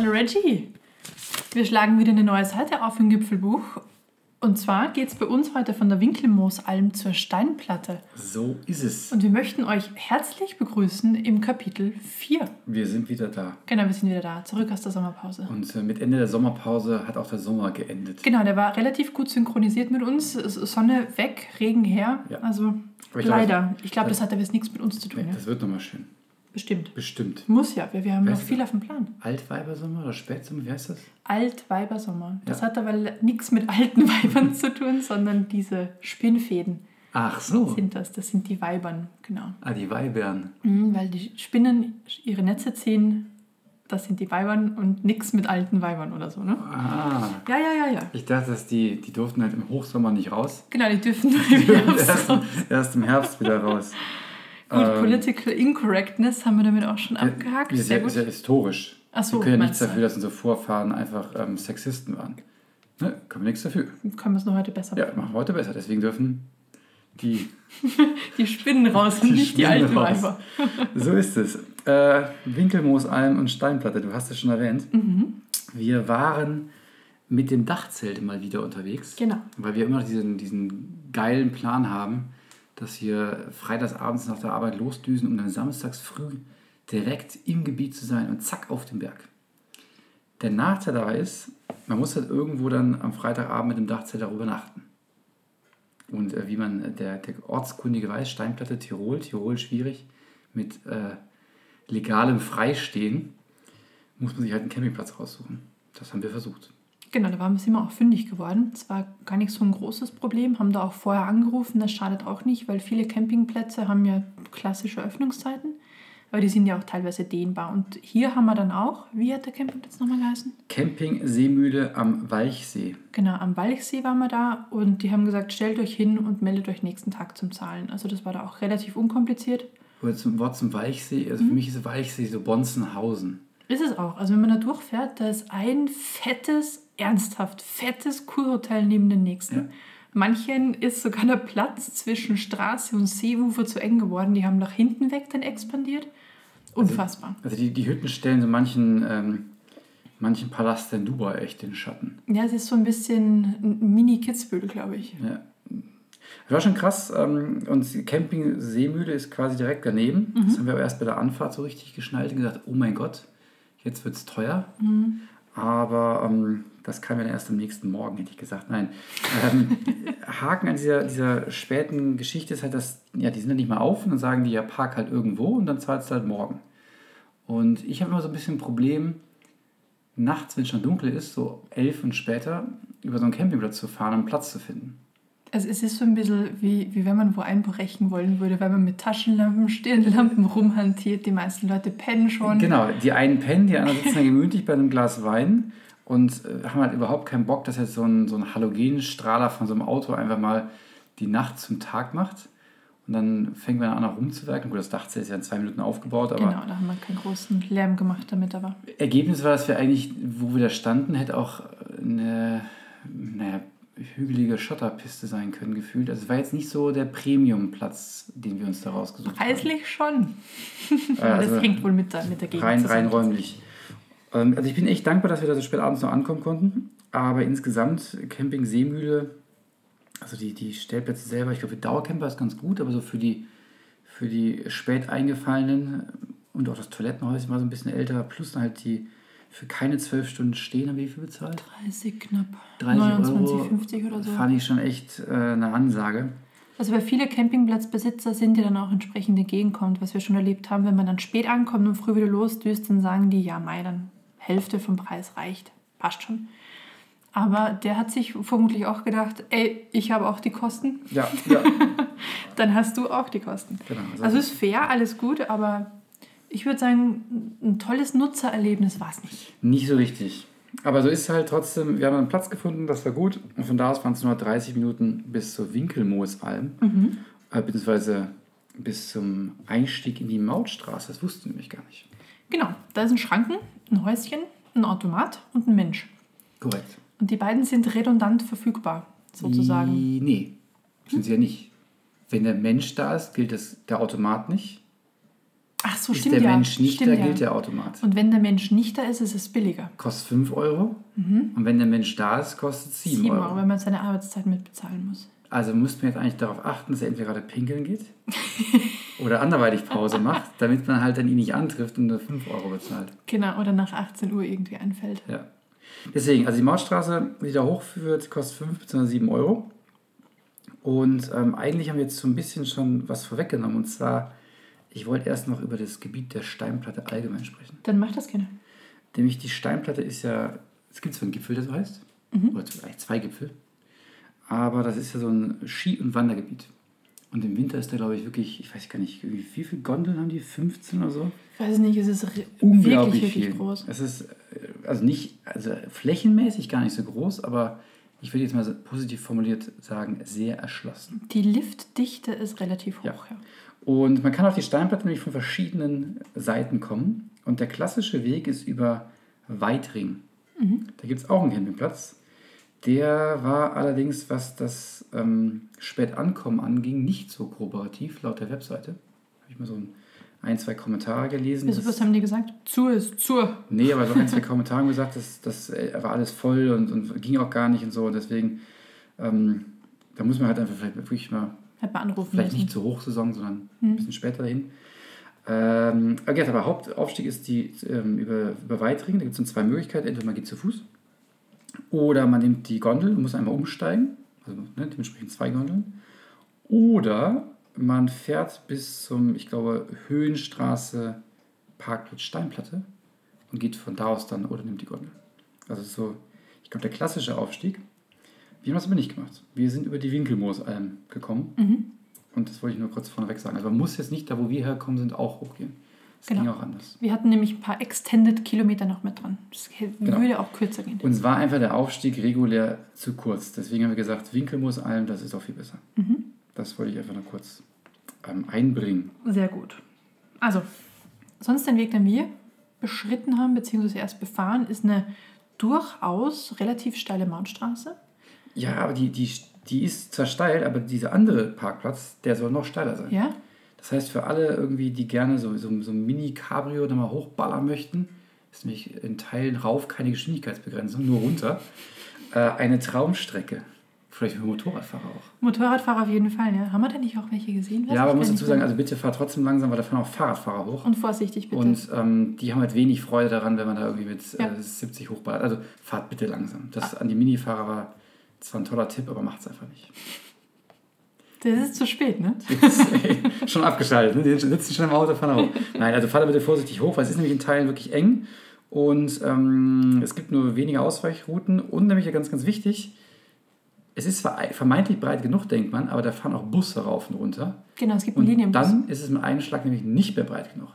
Hallo Reggie. Wir schlagen wieder eine neue Seite auf im Gipfelbuch. Und zwar geht es bei uns heute von der Winkelmoosalm zur Steinplatte. So ist es. Und wir möchten euch herzlich begrüßen im Kapitel 4. Wir sind wieder da. Genau, wir sind wieder da, zurück aus der Sommerpause. Und äh, mit Ende der Sommerpause hat auch der Sommer geendet. Genau, der war relativ gut synchronisiert mit uns. Sonne weg, Regen her. Ja. Also ich leider. glaube, ich glaube, das hat aber jetzt nichts mit uns zu tun. Ja? Das wird nochmal schön. Bestimmt. Bestimmt. Muss ja, wir, wir haben noch viel auf dem Plan. Altweibersommer oder Spätsommer, wie heißt das? Altweibersommer. Das Ja. hat aber nichts mit alten Weibern zu tun, sondern diese Spinnfäden Ach so. sind das. Das sind die Weibern, genau. Ah, die Weibern. Mhm, weil die Spinnen ihre Netze ziehen, das sind die Weibern und nichts mit alten Weibern oder so, ne? Ah. Ja, ja, ja, ja. Ich dachte, dass die, die durften halt im Hochsommer nicht raus. Genau, die dürfen nur im Herbst erst, raus. erst im Herbst wieder raus. Gut, Ähm, Political Incorrectness haben wir damit auch schon abgehakt. Ist ja, ist ja historisch. Ach so, wir können ja nichts dafür, dass unsere Vorfahren einfach ähm, Sexisten waren. Ne? Können wir nichts dafür. Können wir es noch heute besser Ja, machen. machen wir heute besser. Deswegen dürfen die Die Spinnen raus Die nicht die Spinnen alten raus. Weiber. So ist es. Äh, Winkelmoosalm und Steinplatte, du hast es schon erwähnt. Wir waren mit dem Dachzelt mal wieder unterwegs. Genau. Weil wir immer noch diesen, diesen geilen Plan haben, dass wir freitagsabends nach der Arbeit losdüsen, um dann samstags früh direkt im Gebiet zu sein und zack auf den Berg. Der Nachteil dabei ist, man muss halt irgendwo dann am Freitagabend mit dem Dachzelt darüber übernachten. Und äh, wie man, äh, der, der Ortskundige weiß, Steinplatte Tirol, Tirol schwierig, mit äh, legalem Freistehen, muss man sich halt einen Campingplatz raussuchen. Das haben wir versucht. Genau, da waren wir sind wir auch fündig geworden. Es war gar nicht so ein großes Problem, haben da auch vorher angerufen, das schadet auch nicht, weil viele Campingplätze haben ja klassische Öffnungszeiten, aber die sind ja auch teilweise dehnbar. Und hier haben wir dann auch, wie hat der Campingplatz nochmal geheißen? Camping Seemühle am Walchsee. Genau, am Walchsee waren wir da und die haben gesagt, stellt euch hin und meldet euch nächsten Tag zum Zahlen. Also das war da auch relativ unkompliziert. Oder zum Wort zum Walchsee, also für mich ist Walchsee so Bonzenhausen. Ist es auch. Also wenn man da durchfährt, da ist ein fettes, ernsthaft fettes Kurhotel neben dem nächsten. Ja. Manchen ist sogar der Platz zwischen Straße und Seeufer zu eng geworden. Die haben nach hinten weg dann expandiert. Unfassbar. Also die, die Hütten stellen so manchen, ähm, manchen Palast in Dubai echt in den Schatten. Ja, es ist so ein bisschen ein Mini-Kitzbühel, glaube ich. Ja. Das war schon krass. Ähm, und Camping Seemühle ist quasi direkt daneben. Das haben wir aber erst bei der Anfahrt so richtig geschnallt und gesagt, oh mein Gott, jetzt wird es teuer. Aber ähm, das kam ja dann erst am nächsten Morgen, hätte ich gesagt. Nein. Ähm, Haken an dieser, dieser späten Geschichte ist halt, dass ja, die sind dann nicht mehr auf und dann sagen die ja, park halt irgendwo und dann zahlst du halt morgen. Und ich habe immer so ein bisschen ein Problem, nachts, wenn es schon dunkel ist, so elf und später, über so einen Campingplatz zu fahren, um Platz zu finden. Also es ist so ein bisschen wie, wie wenn man wo einbrechen wollen würde, weil man mit Taschenlampen, Stirnlampen rumhantiert. Die meisten Leute pennen schon. Genau, die einen pennen, die anderen sitzen dann gemütlich bei einem Glas Wein und äh, haben halt überhaupt keinen Bock, dass jetzt so ein, so ein Halogenstrahler von so einem Auto einfach mal die Nacht zum Tag macht. Und dann fängt man an, rumzuwerken. Gut, das Dachzelt ist ja in zwei Minuten aufgebaut, aber Genau, da haben wir keinen großen Lärm gemacht damit, aber Ergebnis war, dass wir eigentlich, wo wir da standen, hätte auch eine, naja, hügelige Schotterpiste sein können, gefühlt. Also es war jetzt nicht so der Premium-Platz, den wir uns da rausgesucht haben. preislich schon. Also das hängt wohl mit der, mit der Gegend rein, rein zusammen. räumlich. Ähm, Also ich bin echt dankbar, dass wir da so spät abends noch ankommen konnten. Aber insgesamt Camping Seemühle, also die, die Stellplätze selber, ich glaube für Dauercamper ist ganz gut, aber so für die, für die spät eingefallenen und auch das Toilettenhäuschen war so ein bisschen älter, plus dann halt die für keine zwölf Stunden stehen, haben wir wie viel bezahlt? 30 knapp. 30 29, Euro 50 oder so. fand ich schon echt äh, eine Ansage. Also weil viele Campingplatzbesitzer sind, die dann auch entsprechend entgegenkommt, was wir schon erlebt haben. Wenn man dann spät ankommt und früh wieder losdüst, dann sagen die, ja mei, dann Hälfte vom Preis reicht. Passt schon. Aber der hat sich vermutlich auch gedacht, ey, ich habe auch die Kosten, Ja, ja. dann hast du auch die Kosten. Genau, also- Also ist fair, alles gut, aber ich würde sagen, ein tolles Nutzererlebnis war es nicht. Nicht so richtig. Aber so ist es halt trotzdem, wir haben einen Platz gefunden, das war gut. Und von da aus waren es nur 30 Minuten bis zur Winkelmoosalm, äh, beziehungsweise bis zum Einstieg in die Mautstraße. Das wussten wir nämlich gar nicht. Genau, da sind Schranken, ein Häuschen, ein Automat und ein Mensch. Korrekt. Und die beiden sind redundant verfügbar, sozusagen. I- Nee, sind sie ja nicht. Wenn der Mensch da ist, gilt das der Automat nicht. Ach so, ist stimmt der ja. Mensch nicht stimmt da, ja. gilt der Automat. Und wenn der Mensch nicht da ist, ist es billiger. Kostet 5 Euro. Und wenn der Mensch da ist, kostet 7 7 Euro. Euro, wenn man seine Arbeitszeit mitbezahlen muss. Also müsste man jetzt eigentlich darauf achten, dass er entweder gerade pinkeln geht oder anderweitig Pause macht, damit man halt dann ihn nicht antrifft und nur 5 Euro bezahlt. Genau, oder nach 18 Uhr irgendwie einfällt. Ja. Deswegen, also die Mautstraße, die da hochführt, kostet 5 bzw. 7 Euro. Und ähm, eigentlich haben wir jetzt so ein bisschen schon was vorweggenommen. Und zwar, ich wollte erst noch über das Gebiet der Steinplatte allgemein sprechen. Dann mach das gerne. Nämlich die Steinplatte ist ja, es gibt so einen Gipfel, der so heißt. Oder eigentlich zwei Gipfel. Aber das ist ja so ein Ski- und Wandergebiet. Und im Winter ist da, glaube ich, wirklich, ich weiß gar nicht, wie viele Gondeln haben die? 15 oder so? Ich weiß nicht, es ist unglaublich wirklich, wirklich groß. Es ist äh, also nicht, also flächenmäßig gar nicht so groß, aber ich würde jetzt mal positiv formuliert sagen, sehr erschlossen. Die Liftdichte ist relativ hoch, Ja. ja. Und man kann auf die Steinplatte nämlich von verschiedenen Seiten kommen. Und der klassische Weg ist über Weitring. Da gibt es auch einen Campingplatz. Der war allerdings, was das ähm, Spätankommen anging, nicht so kooperativ, laut der Webseite. Habe ich mal so ein, ein zwei Kommentare gelesen. Wieso, was haben die gesagt? Zu ist zu. Nee, aber so ein, zwei Kommentare haben gesagt, das, das äh, war alles voll und, und ging auch gar nicht und so. Und deswegen, ähm, da muss man halt einfach vielleicht wirklich mal, Hätte man anrufen vielleicht müssen. nicht zur Hochsaison, sondern ein bisschen später dahin. Ähm, okay, aber Hauptaufstieg ist die ähm, über, über Weitring. Da gibt es dann zwei Möglichkeiten. Entweder man geht zu Fuß oder man nimmt die Gondel und muss einmal umsteigen. Also ne, dementsprechend zwei Gondeln. Oder man fährt bis zum, ich glaube, Höhenstraße Parkplatz Steinplatte und geht von da aus dann oder nimmt die Gondel. Also so, ich glaube, der klassische Aufstieg. Wir haben das aber nicht gemacht. Wir sind über die Winkelmoosalm gekommen. Und das wollte ich nur kurz vorneweg sagen. Also man muss jetzt nicht da, wo wir herkommen sind, auch hochgehen. Das Genau. ging auch anders. Wir hatten nämlich ein paar Extended Kilometer noch mit dran. Das Genau. würde auch kürzer gehen. Uns war einfach der Aufstieg regulär zu kurz. Deswegen haben wir gesagt, Winkelmoosalm, das ist auch viel besser. Das wollte ich einfach nur kurz ähm, einbringen. Sehr gut. Also, sonst den Weg, den wir beschritten haben, beziehungsweise erst befahren, ist eine durchaus relativ steile Mautstraße. Ja, aber die, die, die ist zwar steil, aber dieser andere Parkplatz, der soll noch steiler sein. Ja? Das heißt, für alle irgendwie, die gerne so, so, so ein Mini-Cabrio da mal hochballern möchten, ist nämlich in Teilen rauf keine Geschwindigkeitsbegrenzung, nur runter, äh, eine Traumstrecke. Vielleicht für Motorradfahrer auch. Motorradfahrer auf jeden Fall, ja. Haben wir da nicht auch welche gesehen? Weiß Ja, aber man muss dazu sagen, also bitte fahrt trotzdem langsam, weil da fahren auch Fahrradfahrer hoch. Und vorsichtig bitte. Und ähm, die haben halt wenig Freude daran, wenn man da irgendwie mit Ja. äh, 70 hochballert. Also fahrt bitte langsam. Das an die Minifahrer war zwar ein toller Tipp, aber macht es einfach nicht. Das ist zu spät, ne? Jetzt, schon abgeschaltet, ne? Die sitzen schon im Auto, fahren da hoch. Nein, also fahrt da bitte vorsichtig hoch, weil es ist nämlich in Teilen wirklich eng und ähm, es gibt nur wenige Ausweichrouten und nämlich ganz, ganz wichtig, es ist zwar vermeintlich breit genug, denkt man, aber da fahren auch Busse rauf und runter. Genau, es gibt einen Linienbus. dann ist es mit einem Schlag nämlich nicht mehr breit genug.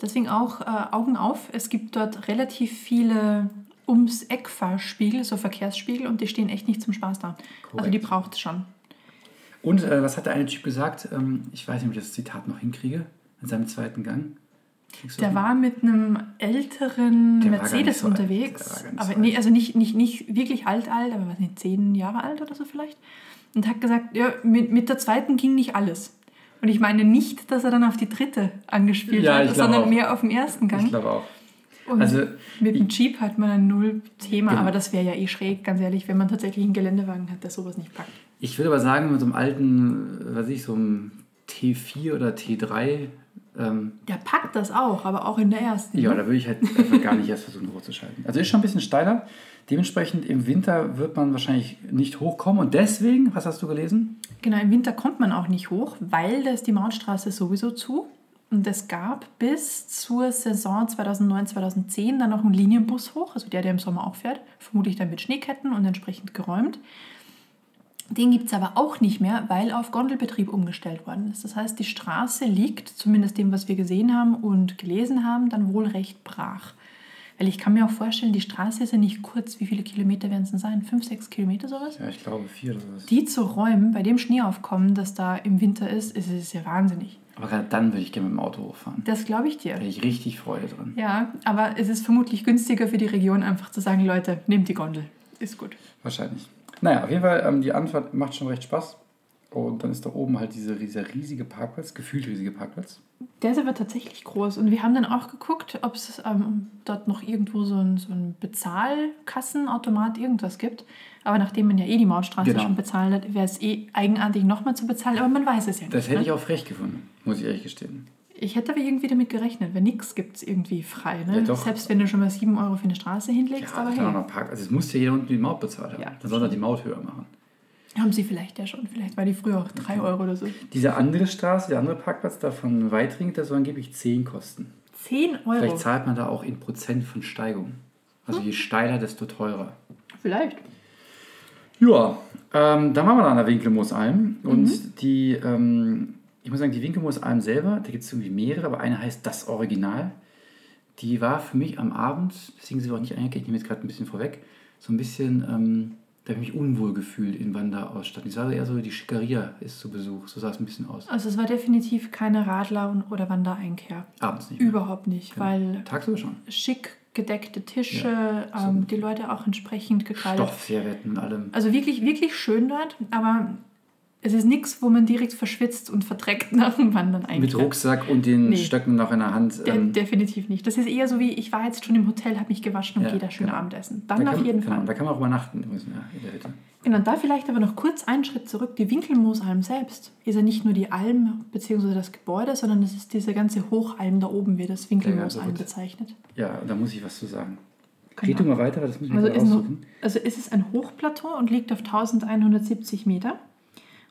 Deswegen auch äh, Augen auf. Es gibt dort relativ viele ums Eck Fahrspiegel, so Verkehrsspiegel, und die stehen echt nicht zum Spaß da. Also die braucht es schon. Und äh, was hat der eine Typ gesagt? Ähm, ich weiß nicht, ob ich das Zitat noch hinkriege, in seinem zweiten Gang. Der war mit einem älteren Mercedes so alt. unterwegs. Nicht aber so nee, alt. also nicht, nicht, nicht wirklich alt, alt, aber was nicht, zehn Jahre alt oder so vielleicht. Und hat gesagt, ja, mit, mit der zweiten ging nicht alles. Und ich meine nicht, dass er dann auf die dritte angespielt Ja, hat, sondern auch. mehr auf den ersten Gang. Ich glaube auch. Und Also, mit dem Jeep hat man ein Null-Thema, Genau. aber das wäre ja eh schräg, ganz ehrlich, wenn man tatsächlich einen Geländewagen hat, der sowas nicht packt. Ich würde aber sagen, mit so einem alten, äh, weiß ich, so einem T4 oder T3, ähm, Der packt das auch, aber auch in der ersten. ja, ne? da würde ich halt einfach gar nicht erst versuchen hochzuschalten. Also ist schon ein bisschen steiler. Dementsprechend im Winter wird man wahrscheinlich nicht hochkommen. Und deswegen, was hast du gelesen? Genau, im Winter kommt man auch nicht hoch, weil da ist die Mautstraße sowieso zu. Und es gab bis zur Saison 2009, 2010 dann noch einen Linienbus hoch, also der, der im Sommer auch fährt, vermutlich dann mit Schneeketten und entsprechend geräumt. Den gibt es aber auch nicht mehr, weil auf Gondelbetrieb umgestellt worden ist. Das heißt, die Straße liegt, zumindest dem, was wir gesehen haben und gelesen haben, dann wohl recht brach. Weil ich kann mir auch vorstellen, die Straße ist ja nicht kurz. Wie viele Kilometer werden es denn sein? Fünf, sechs Kilometer sowas? Ja, ich glaube vier oder sowas. Die zu räumen, bei dem Schneeaufkommen, das da im Winter ist, ist es ja wahnsinnig. Aber gerade dann würde ich gerne mit dem Auto hochfahren. Das glaube ich dir. Da hätte ich richtig Freude dran. Ja, aber es ist vermutlich günstiger für die Region, einfach zu sagen, Leute, nehmt die Gondel. Ist gut. Wahrscheinlich. Naja, auf jeden Fall, ähm, die Antwort macht schon recht Spaß. Und dann ist da oben halt dieser, dieser riesige Parkplatz, gefühlt riesige Parkplatz. Der ist aber tatsächlich groß. Und wir haben dann auch geguckt, ob es ähm, dort noch irgendwo so ein, so ein Bezahlkassenautomat irgendwas gibt. Aber nachdem man ja eh die Mautstraße Genau. schon bezahlt hat, wäre es eh eigenartig, nochmal zu bezahlen. Aber man weiß es ja nicht. Das hätte ne? ich auch frech gefunden, muss ich ehrlich gestehen. Ich hätte aber irgendwie damit gerechnet, weil nichts gibt es irgendwie frei. Ne? Ja. Selbst wenn du schon mal 7 Euro für eine Straße hinlegst, Ja, aber hey, noch Park. Also es muss ja jeder unten die Maut bezahlt haben. Ja, dann soll er die Maut höher machen. haben sie vielleicht ja schon. Vielleicht war die früher auch 3 Euro oder so. Diese andere Straße, der andere Parkplatz da von Weitring, der soll angeblich 10 kosten. 10 Euro. Vielleicht zahlt man da auch in Prozent von Steigung. Also je steiler, desto teurer. Vielleicht. Ja, ähm, dann waren wir da an der Winkelmoosalm. Und Mhm. die, ähm, ich muss sagen, die Winkelmoosalm selber, da gibt es irgendwie mehrere, aber eine heißt Das Original. Die war für mich am Abend, deswegen sind wir auch nicht eingekehrt, ich nehme jetzt gerade ein bisschen vorweg, so ein bisschen, ähm, da habe ich mich unwohl gefühlt in Wanderausstattung. Die sah eher so, die Schickeria ist zu Besuch, so sah es ein bisschen aus. Also es war definitiv keine Radler- oder Wandereinkehr. Abends nicht. mehr. Überhaupt nicht, weil Tagsüber schon. schick gedeckte Tische, Ja, ähm, die Leute auch entsprechend gekleidet. Stoffservietten und allem. Also wirklich, wirklich schön dort, aber es ist nichts, wo man direkt verschwitzt und verdreckt nach dem Wandern Mit eigentlich. Rucksack und den Nee. Stöcken noch in der Hand. De ähm, definitiv nicht. Das ist eher so wie, ich war jetzt schon im Hotel, habe mich gewaschen und Ja, gehe da schön genau. Abendessen. da Dann kann, auf jeden genau, Fall. Da kann man auch übernachten übrigens, ja, in der Hütte. Genau, da vielleicht aber noch kurz einen Schritt zurück. Die Winkelmoosalm selbst ist ja nicht nur die Alm bzw. das Gebäude, sondern es ist diese ganze Hochalm da oben, wird das Winkelmoosalm gut. bezeichnet. Ja, da muss ich was zu sagen. Genau. Red du mal weiter, das muss ich mir Also ist, aussuchen. nur, also ist es ein Hochplateau und liegt auf 1170 Meter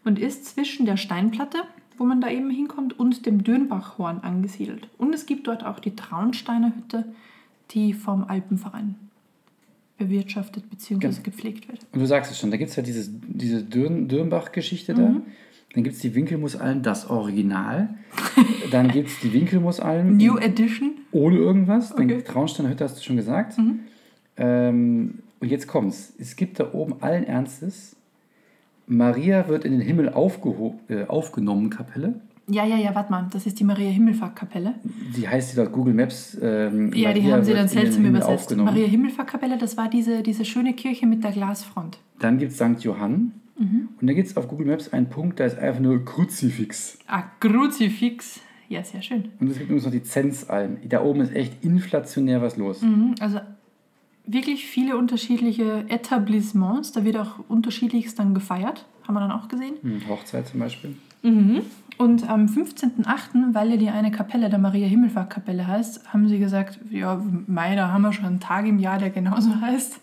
und ist zwischen der Steinplatte, wo man da eben hinkommt, und dem Dürnbachhorn angesiedelt. Und es gibt dort auch die Traunsteiner Hütte, die vom Alpenverein bewirtschaftet bzw. Genau. gepflegt wird. Und du sagst es schon, da gibt es ja dieses, diese Dürn, Dürnbach-Geschichte da. Mhm. Dann gibt es die Winkelmussalm, das Original. Dann gibt es die Winkelmussalm New Edition. ohne irgendwas. Dann Okay. Mhm. Traunsteiner Hütte hast du schon gesagt. Ähm, und jetzt kommt's. Es gibt da oben allen Ernstes, Maria wird in den Himmel äh, aufgenommen, Kapelle. Ja, ja, ja, warte mal, das ist die Maria Himmelfahrt-Kapelle. Die heißt sie laut Google Maps. Ähm, Ja, die Maria haben sie dann seltsam übersetzt. Maria Himmelfahrt-Kapelle, das war diese, diese schöne Kirche mit der Glasfront. Dann gibt es St. Johann. Mhm. Und da gibt es auf Google Maps einen Punkt, da ist einfach nur Kruzifix. Ah, Kruzifix. Ja, sehr schön. Und es gibt übrigens noch die Zenzalm. Da oben ist echt inflationär was los. Mhm, Also wirklich viele unterschiedliche Etablissements. Da wird auch unterschiedlichst dann gefeiert. Haben wir dann auch gesehen. Hm, Hochzeit zum Beispiel. Mhm. Und am 15.08., weil ja die eine Kapelle der Maria Himmelfahrt Kapelle heißt, haben sie gesagt, ja, Mai, da haben wir schon einen Tag im Jahr, der genauso heißt.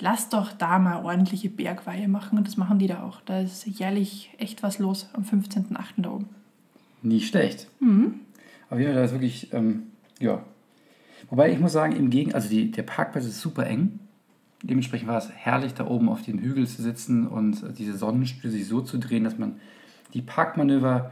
Lass doch da mal ordentliche Bergweihe machen. Und das machen die da auch. Da ist jährlich echt was los am 15.08. da oben. Nicht schlecht. Mhm. Auf jeden Fall, da ist wirklich, ähm, ja. Wobei ich muss sagen, im Gegen, also die, der Parkplatz ist super eng. Dementsprechend war es herrlich, da oben auf dem Hügel zu sitzen und äh, diese Sonnenspiele sich so zu drehen, dass man die Parkmanöver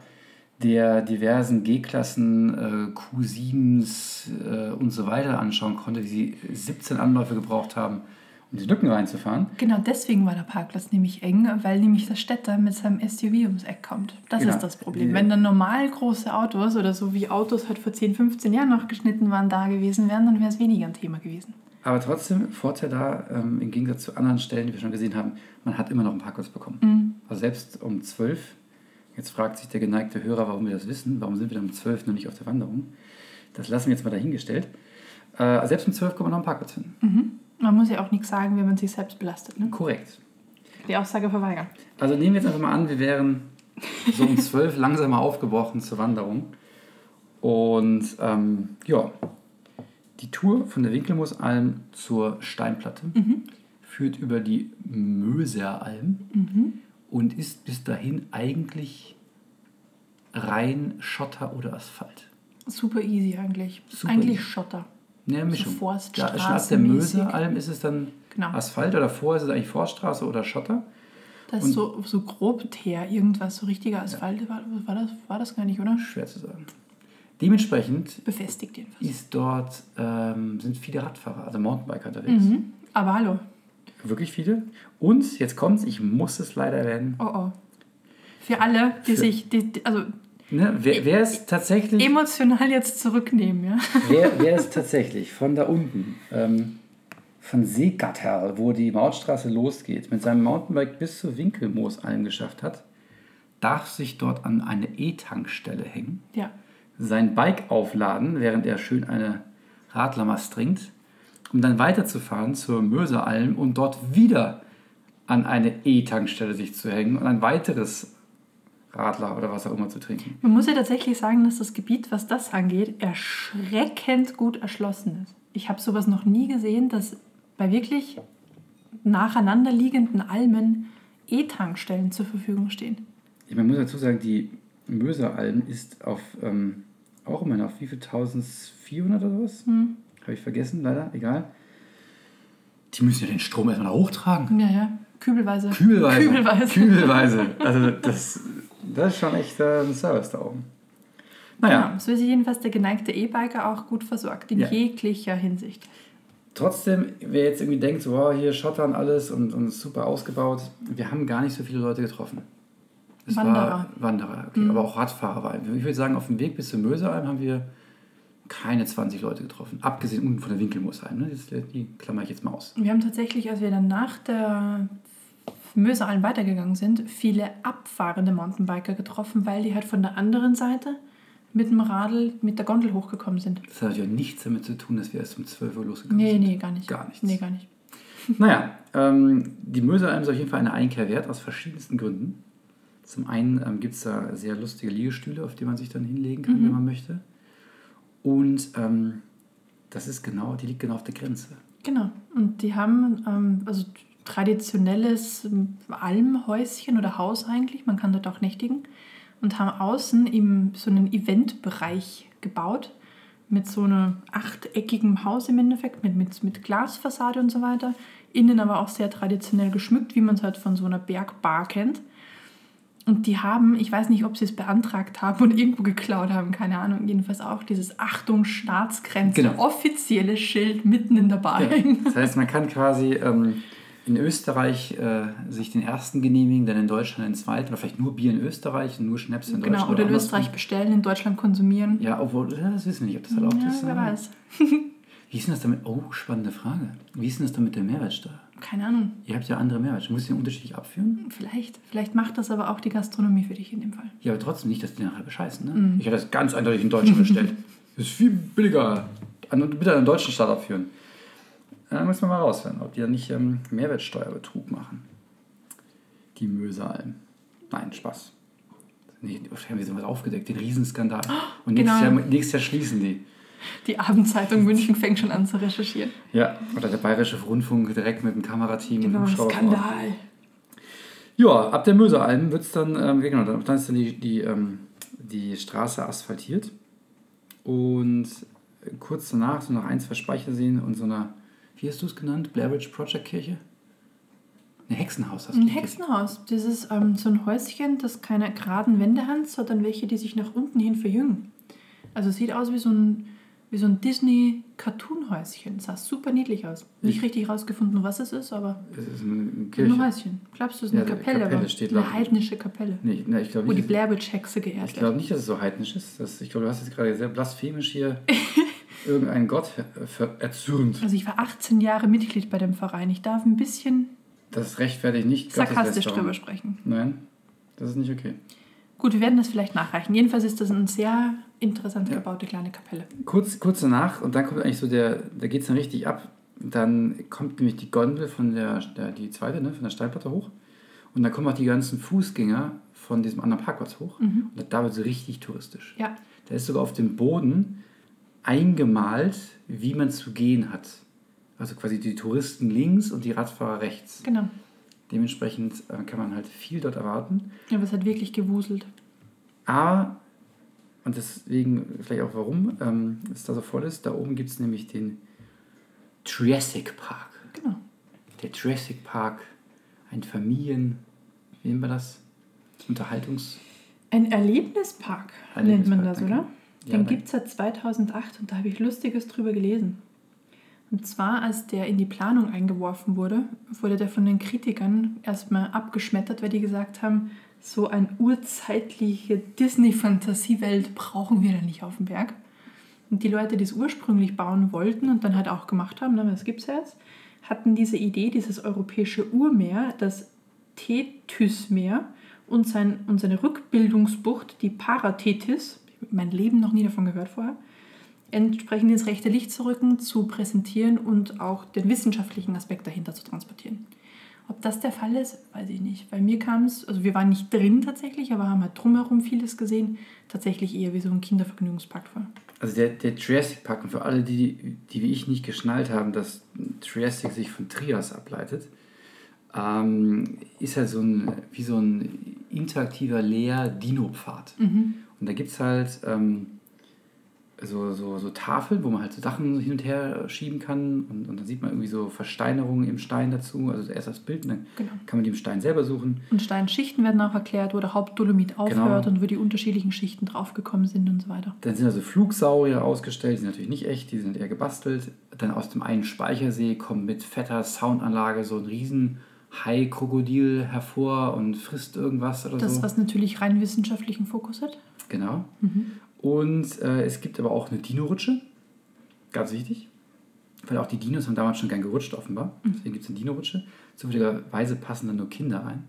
der diversen G-Klassen, äh, Q7s äh, und so weiter anschauen konnte, sie 17 Anläufe gebraucht haben, um die Lücken reinzufahren. Genau deswegen war der Parkplatz nämlich eng, weil nämlich der Städter mit seinem SUV ums Eck kommt. Das Genau. ist das Problem. Wenn dann normal große Autos oder so wie Autos halt vor 10, 15 Jahren noch geschnitten waren, da gewesen wären, dann wäre es weniger ein Thema gewesen. Aber trotzdem, Vorteil da, ähm, im Gegensatz zu anderen Stellen, die wir schon gesehen haben, man hat immer noch einen Parkplatz bekommen. Mhm. Also selbst um 12, jetzt fragt sich der geneigte Hörer, warum wir das wissen, warum sind wir dann um 12 noch nicht auf der Wanderung? Das lassen wir jetzt mal dahingestellt. Äh, selbst um 12 kann man noch einen Parkplatz finden. Mhm. Man muss ja auch nichts sagen, wenn man sich selbst belastet. Ne? Korrekt. Die Aussage verweigern. Also nehmen wir jetzt einfach mal an, wir wären so um 12 langsam mal aufgebrochen zur Wanderung. Und ähm, ja, die Tour von der Winkelmoosalm zur Steinplatte führt über die Möseralm und ist bis dahin eigentlich rein Schotter oder Asphalt. Super easy eigentlich. Super eigentlich easy. Schotter. Ne, Mischung. Forst- ja, statt der Straßenmäßig. Möseralm ist es dann Genau. Asphalt oder vorher ist es eigentlich Forststraße oder Schotter. Das ist so, so grob teer, irgendwas, so richtiger Asphalt. War, war, das, war das gar nicht, oder? Schwer zu sagen. Dementsprechend Befestigt jedenfalls. ist dort, ähm, sind viele Radfahrer, also Mountainbiker unterwegs. Mhm. Aber hallo. Wirklich viele. Und jetzt kommt's, ich muss es leider erwähnen. Oh oh. Für alle, die Für- sich, die, die, also Ne, wer, wer ist tatsächlich, emotional jetzt zurücknehmen, ja? wer, wer ist tatsächlich von da unten, ähm, von Seegatterl, wo die Mautstraße losgeht, mit seinem Mountainbike bis zur Winkelmoosalm geschafft hat, darf sich dort an eine E-Tankstelle hängen, Ja. sein Bike aufladen, während er schön eine Radlermast trinkt, um dann weiterzufahren zur Möseralm und dort wieder an eine E-Tankstelle sich zu hängen und ein weiteres Radler oder was auch immer zu trinken. Man muss ja tatsächlich sagen, dass das Gebiet, was das angeht, erschreckend gut erschlossen ist. Ich habe sowas noch nie gesehen, dass bei wirklich nacheinander liegenden Almen E-Tankstellen zur Verfügung stehen. Ich man muss dazu sagen, die Möseralm ist auf, ähm, auch immer auf wie viel? 1400 oder was? Hm. Habe ich vergessen, leider, egal. Die müssen ja den Strom erstmal hochtragen. Ja, ja. Kübelweise. Kübelweise. Kübelweise. Kübelweise. Also das, das ist schon echt äh, ein Service da oben. Naja, Ja, so ist jedenfalls der geneigte E-Biker auch gut versorgt, in Ja. jeglicher Hinsicht. trotzdem, wer jetzt irgendwie denkt, so, wow, hier Schottern alles und, und super ausgebaut, wir haben gar nicht so viele Leute getroffen. Es Wanderer. Wanderer, okay, aber auch Radfahrer waren. Ich würde sagen, auf dem Weg bis zur Möseralm haben wir keine 20 Leute getroffen. Abgesehen unten von der Winkelmoosheim. Ne? Das, die klammer ich jetzt mal aus. Wir haben tatsächlich, als wir dann nach der Möseralm weitergegangen sind, viele abfahrende Mountainbiker getroffen, weil die halt von der anderen Seite mit dem Radl, mit der Gondel hochgekommen sind. Das hat ja nichts damit zu tun, dass wir erst um 12 Uhr losgekommen Nee, sind. nee, gar nicht. Gar nichts. Nee, gar nicht. Naja, ähm, die Möseralm ist auf jeden Fall eine Einkehr wert, aus verschiedensten Gründen. Zum einen ähm, gibt es da sehr lustige Liegestühle, auf die man sich dann hinlegen kann, wenn man möchte. Und ähm, das ist genau, die liegt genau auf der Grenze. Genau. Und die haben ähm, also traditionelles ähm, Almhäuschen oder Haus eigentlich, man kann dort auch nächtigen, und haben außen im, so einen Eventbereich gebaut mit so einem achteckigen Haus im Endeffekt, mit, mit, mit Glasfassade und so weiter. Innen aber auch sehr traditionell geschmückt, wie man es halt von so einer Bergbar kennt. Und die haben, ich weiß nicht, ob sie es beantragt haben und irgendwo geklaut haben, keine Ahnung, jedenfalls auch dieses Achtung Staatsgrenze, Genau. offizielles Schild mitten in der Bar hängen. Das heißt, man kann quasi ähm, in Österreich äh, sich den ersten genehmigen, dann in Deutschland den zweiten, oder vielleicht nur Bier in Österreich und nur Schnaps in Deutschland. Genau, oder in. Österreich bestellen, in Deutschland konsumieren. Ja, obwohl, das wissen wir nicht, ob das erlaubt Ja, ist. wer weiß. Wie ist denn das damit? Oh, spannende Frage. Wie ist denn das damit der Mehrwertsteuer? Keine Ahnung. Ihr habt ja andere Mehrwertsteuer. Muss den unterschiedlich abführen? Vielleicht. Vielleicht macht das aber auch die Gastronomie für dich in dem Fall. Ja, aber trotzdem nicht, dass die nachher bescheißen. Ne? Mhm. Ich habe das ganz eindeutig in Deutschland bestellt. Das ist viel billiger. An, bitte an den deutschen Staat abführen. Da muss man mal rausfinden, ob die da nicht ähm, Mehrwertsteuerbetrug machen. Die Möseralm. Nein, Spaß. Nee, haben wir sowas aufgedeckt, den Riesenskandal. Und nächstes, Genau. Jahr, nächstes Jahr schließen die. Die Abendzeitung München fängt schon an zu recherchieren. Ja, oder der Bayerische Rundfunk direkt mit dem Kamerateam. und Genau. Skandal. Ja, ab der Möseralm wird es dann, ähm, genau, dann dann ist dann die, die, ähm, die Straße asphaltiert. Und kurz danach, so nach ein, zwei Speicherseen und so einer, wie hast du es genannt? Blair Witch Project Kirche? Ein Hexenhaus hast du Ein. Hexenhaus. Das ist ähm, so ein Häuschen, das keine geraden Wände hat, sondern welche, die sich nach unten hin verjüngen. Also es sieht aus wie so ein, wie so ein Disney-Cartoon-Häuschen. Sah super niedlich aus. Nicht Ich- richtig rausgefunden, was es ist, aber Das ist eine ein Kirche. Häuschen. Glaubst du, es ist Ja, eine die Kapelle? Kapelle steht eine heidnische Kapelle, Nee, nee, ich glaube wo die Blair Witch-Hexe geehrt ich wird. glaube nicht, dass es so heidnisch ist. Das, ich glaube, du hast jetzt gerade sehr blasphemisch hier irgendeinen Gott erzürnt. Also ich war 18 Jahre Mitglied bei dem Verein. Ich darf ein bisschen Das rechtfertigt nicht sarkastisch drüber sprechen. Nein, das ist nicht okay. Gut, wir werden das vielleicht nachreichen. Jedenfalls ist das eine sehr interessant Ja. gebaute kleine Kapelle. Kurz, kurz danach, und dann kommt eigentlich so der, da geht es dann richtig ab. Dann kommt nämlich die Gondel von der, der die zweite, ne, von der Steinplatte hoch. Und dann kommen auch die ganzen Fußgänger von diesem anderen Parkplatz hoch. Und da wird es richtig touristisch. Ja, Da ist sogar auf dem Boden eingemalt, wie man zu gehen hat. Also quasi die Touristen links und die Radfahrer rechts. genau. Dementsprechend äh, kann man halt viel dort erwarten. Aber es hat wirklich gewuselt. Aber, und deswegen vielleicht auch warum ähm, es da so voll ist, da oben gibt es nämlich den Jurassic Park. Genau. Der Jurassic Park, ein Familien, wie nennt man das? Unterhaltungs... Ein Erlebnispark, nennt man Erlebnispark, das, danke. oder? Ja, Den danke. gibt es seit 2008 und da habe ich Lustiges drüber gelesen. Und zwar, als der in die Planung eingeworfen wurde, wurde der von den Kritikern erstmal abgeschmettert, weil die gesagt haben, so eine urzeitliche Disney-Fantasiewelt brauchen wir da nicht auf dem Berg. Und die Leute, die es ursprünglich bauen wollten und dann halt auch gemacht haben, das gibt es ja jetzt, hatten diese Idee, dieses europäische Urmeer, das Tethysmeer, und, sein, und seine Rückbildungsbucht, die Parathetis, mein Leben noch nie davon gehört vorher, entsprechend ins rechte Licht zu rücken, zu präsentieren und auch den wissenschaftlichen Aspekt dahinter zu transportieren. Ob das der Fall ist, weiß ich nicht. Bei mir kam es, also wir waren nicht drin tatsächlich, aber haben halt drumherum vieles gesehen, tatsächlich eher wie so ein Kindervergnügungspark war. Also der, der Triassic Park, und für alle, die, die wie ich nicht geschnallt haben, dass Triassic sich von Trias ableitet, ähm, ist halt so ein, wie so ein interaktiver Leer-Dino-Pfad. Mhm. Und da gibt es halt ähm, so, so, so Tafeln, wo man halt so Sachen hin und her schieben kann und, und dann sieht man irgendwie so Versteinerungen im Stein dazu, also erst das Bild und dann genau. kann man die im Stein selber suchen. Und Steinschichten werden auch erklärt, wo der Hauptdolomit aufhört genau. und wo die unterschiedlichen Schichten draufgekommen sind und so weiter. Dann sind also Flugsaurier ausgestellt, die sind natürlich nicht echt, die sind eher gebastelt. Dann aus dem einen Speichersee kommt mit fetter Soundanlage so ein riesen Hai-Krokodil hervor und frisst irgendwas oder das, so. Das, was natürlich rein wissenschaftlichen Fokus hat. Genau. Mhm. Und äh, es gibt aber auch eine Dino-Rutsche. Ganz wichtig. Weil auch die Dinos haben damals schon gern gerutscht, offenbar. Mhm. Deswegen gibt es eine Dino-Rutsche. Zufälligerweise passen dann nur Kinder rein.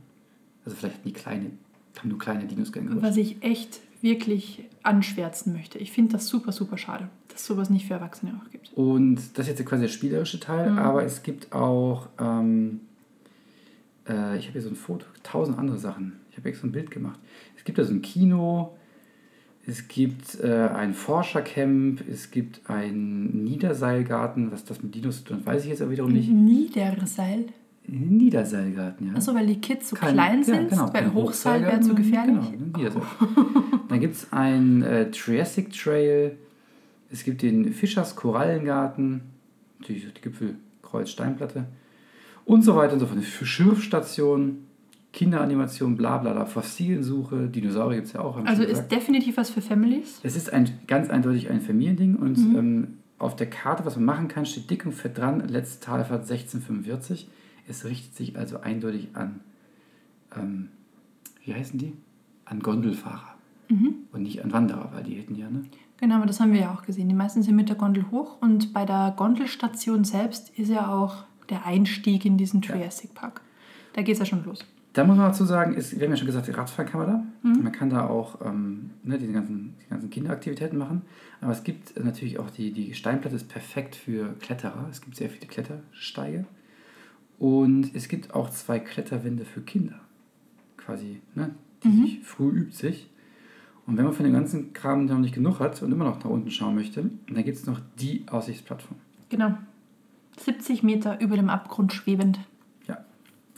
Also vielleicht hatten die kleine, haben nur kleine Dinos gern gerutscht. Was ich echt wirklich anschwärzen möchte. Ich finde das super, super schade, dass sowas nicht für Erwachsene auch gibt. Und das ist jetzt quasi der spielerische Teil, mhm. aber es gibt auch, ähm, äh, ich habe hier so ein Foto, tausend andere Sachen. Ich habe extra ein Bild gemacht. Es gibt da so ein Kino, es gibt äh, ein Forschercamp, es gibt einen Niederseilgarten. Was das mit Dinos zu tun weiß ich jetzt aber wiederum nicht. Niederseil? Niederseilgarten, ja. Achso, weil die Kids so Kein, klein sind, ja, genau, weil Hochseil wäre zu gefährlich. Genau, Niederseil. Dann gibt es einen äh, Triassic Trail, es gibt den Fischers Korallengarten, natürlich die Gipfelkreuz Steinplatte und so weiter und so fort. Schürfstation, Kinderanimation, bla bla bla, Fossilensuche, Dinosaurier gibt es ja auch. Also ist definitiv was für Families? Es ist ein, ganz eindeutig ein Familiending und mhm. ähm, auf der Karte, was man machen kann, steht dick und fett dran, letzte Talfahrt 1645. Es richtet sich also eindeutig an, ähm, wie heißen die? An Gondelfahrer mhm. und nicht an Wanderer, weil die hätten ja, ne? Genau, aber das haben wir ja auch gesehen. Die meisten sind mit der Gondel hoch und bei der Gondelstation selbst ist ja auch der Einstieg in diesen Triassic Park. Da geht es ja schon los. Da muss man dazu sagen, ist, wir haben ja schon gesagt, Radfahren kann man da. Mhm. Man kann da auch ähm, ne, diese ganzen, die ganzen Kinderaktivitäten machen. Aber es gibt natürlich auch die, die Steinplatte ist perfekt für Kletterer. Es gibt sehr viele Klettersteige. Und es gibt auch zwei Kletterwände für Kinder. Quasi, ne? Die mhm. sich früh übt sich. Und wenn man von dem ganzen Kram noch nicht genug hat und immer noch nach unten schauen möchte, dann gibt es noch die Aussichtsplattform. Genau. 70 Meter über dem Abgrund schwebend. Ja.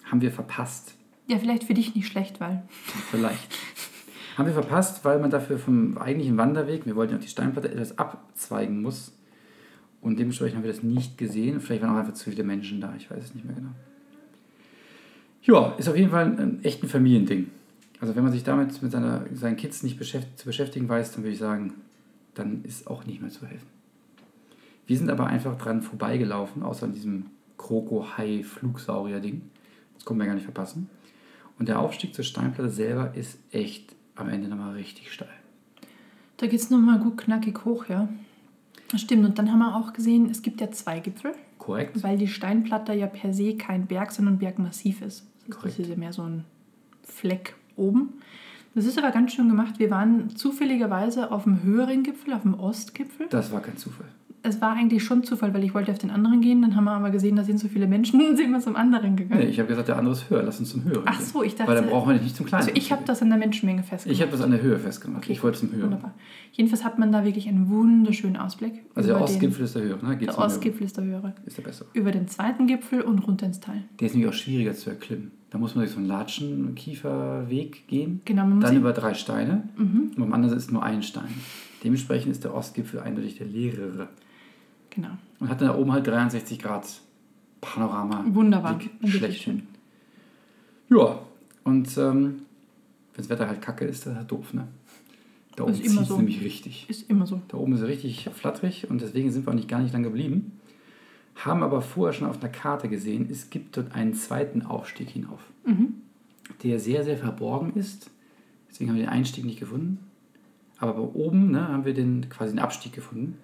Haben wir verpasst. Ja, vielleicht für dich nicht schlecht, weil. Vielleicht. Haben wir verpasst, weil man dafür vom eigentlichen Wanderweg, wir wollten ja auf die Steinplatte, etwas abzweigen muss. Und dementsprechend haben wir das nicht gesehen. Vielleicht waren auch einfach zu viele Menschen da, ich weiß es nicht mehr genau. Ja, ist auf jeden Fall ein echt ein Familiending. Also wenn man sich damit mit seiner, seinen Kids nicht beschäft, zu beschäftigen weiß, dann würde ich sagen, dann ist auch nicht mehr zu helfen. Wir sind aber einfach dran vorbeigelaufen, außer an diesem Kroko-Hai-Flugsaurier-Ding. Das konnten wir gar nicht verpassen. Und der Aufstieg zur Steinplatte selber ist echt am Ende nochmal richtig steil. Da geht es nochmal gut knackig hoch, ja. Das stimmt. Und dann haben wir auch gesehen, es gibt ja zwei Gipfel. Korrekt. Weil die Steinplatte ja per se kein Berg, sondern Bergmassiv ist. Korrekt. Das ist ja mehr so ein Fleck oben. Das ist aber ganz schön gemacht. Wir waren zufälligerweise auf dem höheren Gipfel, auf dem Ostgipfel. Das war kein Zufall es war eigentlich schon Zufall, weil ich wollte auf den anderen gehen. Dann haben wir aber gesehen, da sind so viele Menschen, dann sind wir zum anderen gegangen. Nee, ich habe gesagt, der andere ist höher, lass uns zum höheren Ach so, ich dachte... Weil dann brauchen wir nicht zum kleinen. Also ich habe das an der Menschenmenge festgemacht. Ich habe das an der Höhe festgemacht. Okay. Ich wollte zum höheren. Wunderbar. Jedenfalls hat man da wirklich einen wunderschönen Ausblick. Also der Ostgipfel ist der höhere, ne? Geht's der Ostgipfel ist der höhere. Ist der bessere. Über den zweiten Gipfel und runter ins Tal. Der ist nämlich auch schwieriger zu erklimmen. Da muss man durch so einen Latschen-Kieferweg gehen. Genau. Man dann über drei Steine. Mhm. Und beim anderen ist nur ein Stein. Dementsprechend ist der Ostgipfel eindeutig der leerere. Genau. Und hat dann da oben halt 63 Grad Panorama. Wunderbar. Schlechthin. Ja, und ähm, wenn das Wetter halt kacke ist, dann ist das doof, ne? Da oben zieht es so. nämlich richtig. Ist immer so. Da oben ist es richtig flatterig und deswegen sind wir auch nicht gar nicht lang geblieben. Haben aber vorher schon auf einer Karte gesehen, es gibt dort einen zweiten Aufstieg hinauf, mhm. der sehr, sehr verborgen ist. Deswegen haben wir den Einstieg nicht gefunden. Aber oben ne, haben wir den, quasi den Abstieg gefunden.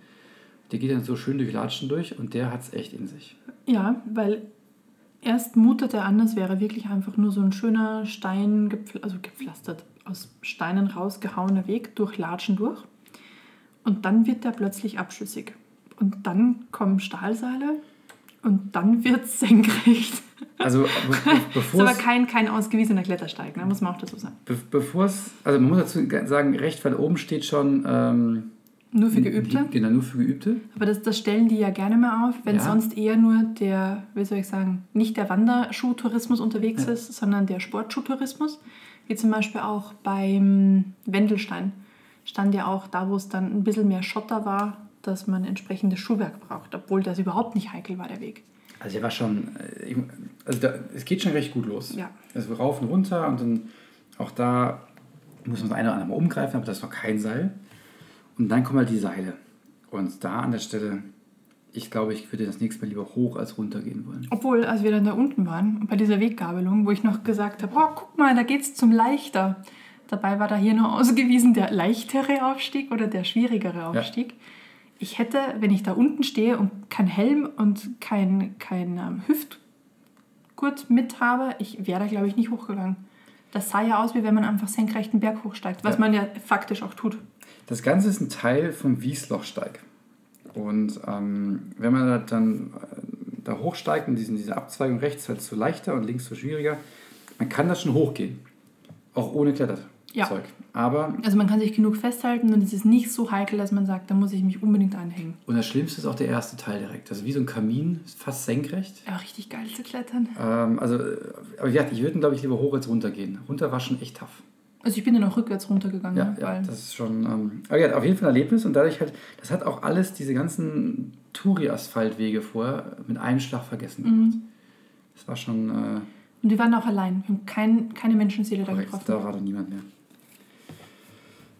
Der geht dann so schön durch Latschen durch und der hat es echt in sich. Ja, weil Erst mutete an, es wäre wirklich einfach nur so ein schöner Stein, also gepflastert, aus Steinen rausgehauener Weg durch Latschen durch. Und dann wird der plötzlich abschüssig. Und dann kommen Stahlseile und dann wird es senkrecht. Also be bevor ist aber kein, kein ausgewiesener Klettersteig, ne? muss man auch dazu sagen. Be bevor es, also man muss dazu sagen, recht weit oben steht schon... Ähm, nur für Geübte? Genau, nur für Geübte. Aber das, das stellen die ja gerne mal auf, wenn ja. sonst eher nur der, wie soll ich sagen, nicht der Wanderschuhtourismus unterwegs ja. ist, sondern der Sportschuhtourismus. Wie zum Beispiel auch beim Wendelstein stand ja auch da, wo es dann ein bisschen mehr Schotter war, dass man entsprechendes Schuhwerk braucht, obwohl das überhaupt nicht heikel war, der Weg. Also der war schon, äh, also da, es geht schon recht gut los. Ja. Also rauf und runter und dann auch da muss man das eine oder andere mal umgreifen, aber das ist noch kein Seil. Und dann kommen halt die Seile. Und da an der Stelle, ich glaube, ich würde das nächste Mal lieber hoch als runter gehen wollen. Obwohl, als wir dann da unten waren, bei dieser Weggabelung, wo ich noch gesagt habe, oh, guck mal, da geht es zum Leichter. Dabei war da hier nur ausgewiesen der leichtere Aufstieg oder der schwierigere Aufstieg. Ja ich hätte, wenn ich da unten stehe und kein Helm und kein, kein ähm, Hüftgurt mit habe, ich wäre da, glaube ich, nicht hochgegangen. Das sah ja aus, wie wenn man einfach senkrechten Berg hochsteigt, was ja. man ja faktisch auch tut. Das Ganze ist ein Teil vom Wieslochsteig. Und ähm, wenn man dann äh, da hochsteigt und diesen, diese Abzweigung rechts halt so leichter und links so schwieriger, man kann das schon hochgehen. Auch ohne Kletter ja. Aber also man kann sich genug festhalten und es ist nicht so heikel, dass man sagt, da muss ich mich unbedingt anhängen. Und das Schlimmste ist auch der erste Teil direkt. Also wie so ein Kamin, fast senkrecht. Ja, richtig geil zu klettern. Ähm, also, aber ja, ich würde, glaube ich, lieber hoch als runter gehen. Runter war schon echt tough. Also ich bin dann auch rückwärts runtergegangen. Ja, ja das ist schon... Ähm, aber ja, auf jeden Fall ein Erlebnis und dadurch halt, das hat auch alles, diese ganzen Touri-Asphaltwege vorher mit einem Schlag vergessen gemacht. Mhm. Das war schon... Äh, und wir waren auch allein. Wir haben kein, keine Menschenseele da getroffen. Da war dann niemand mehr.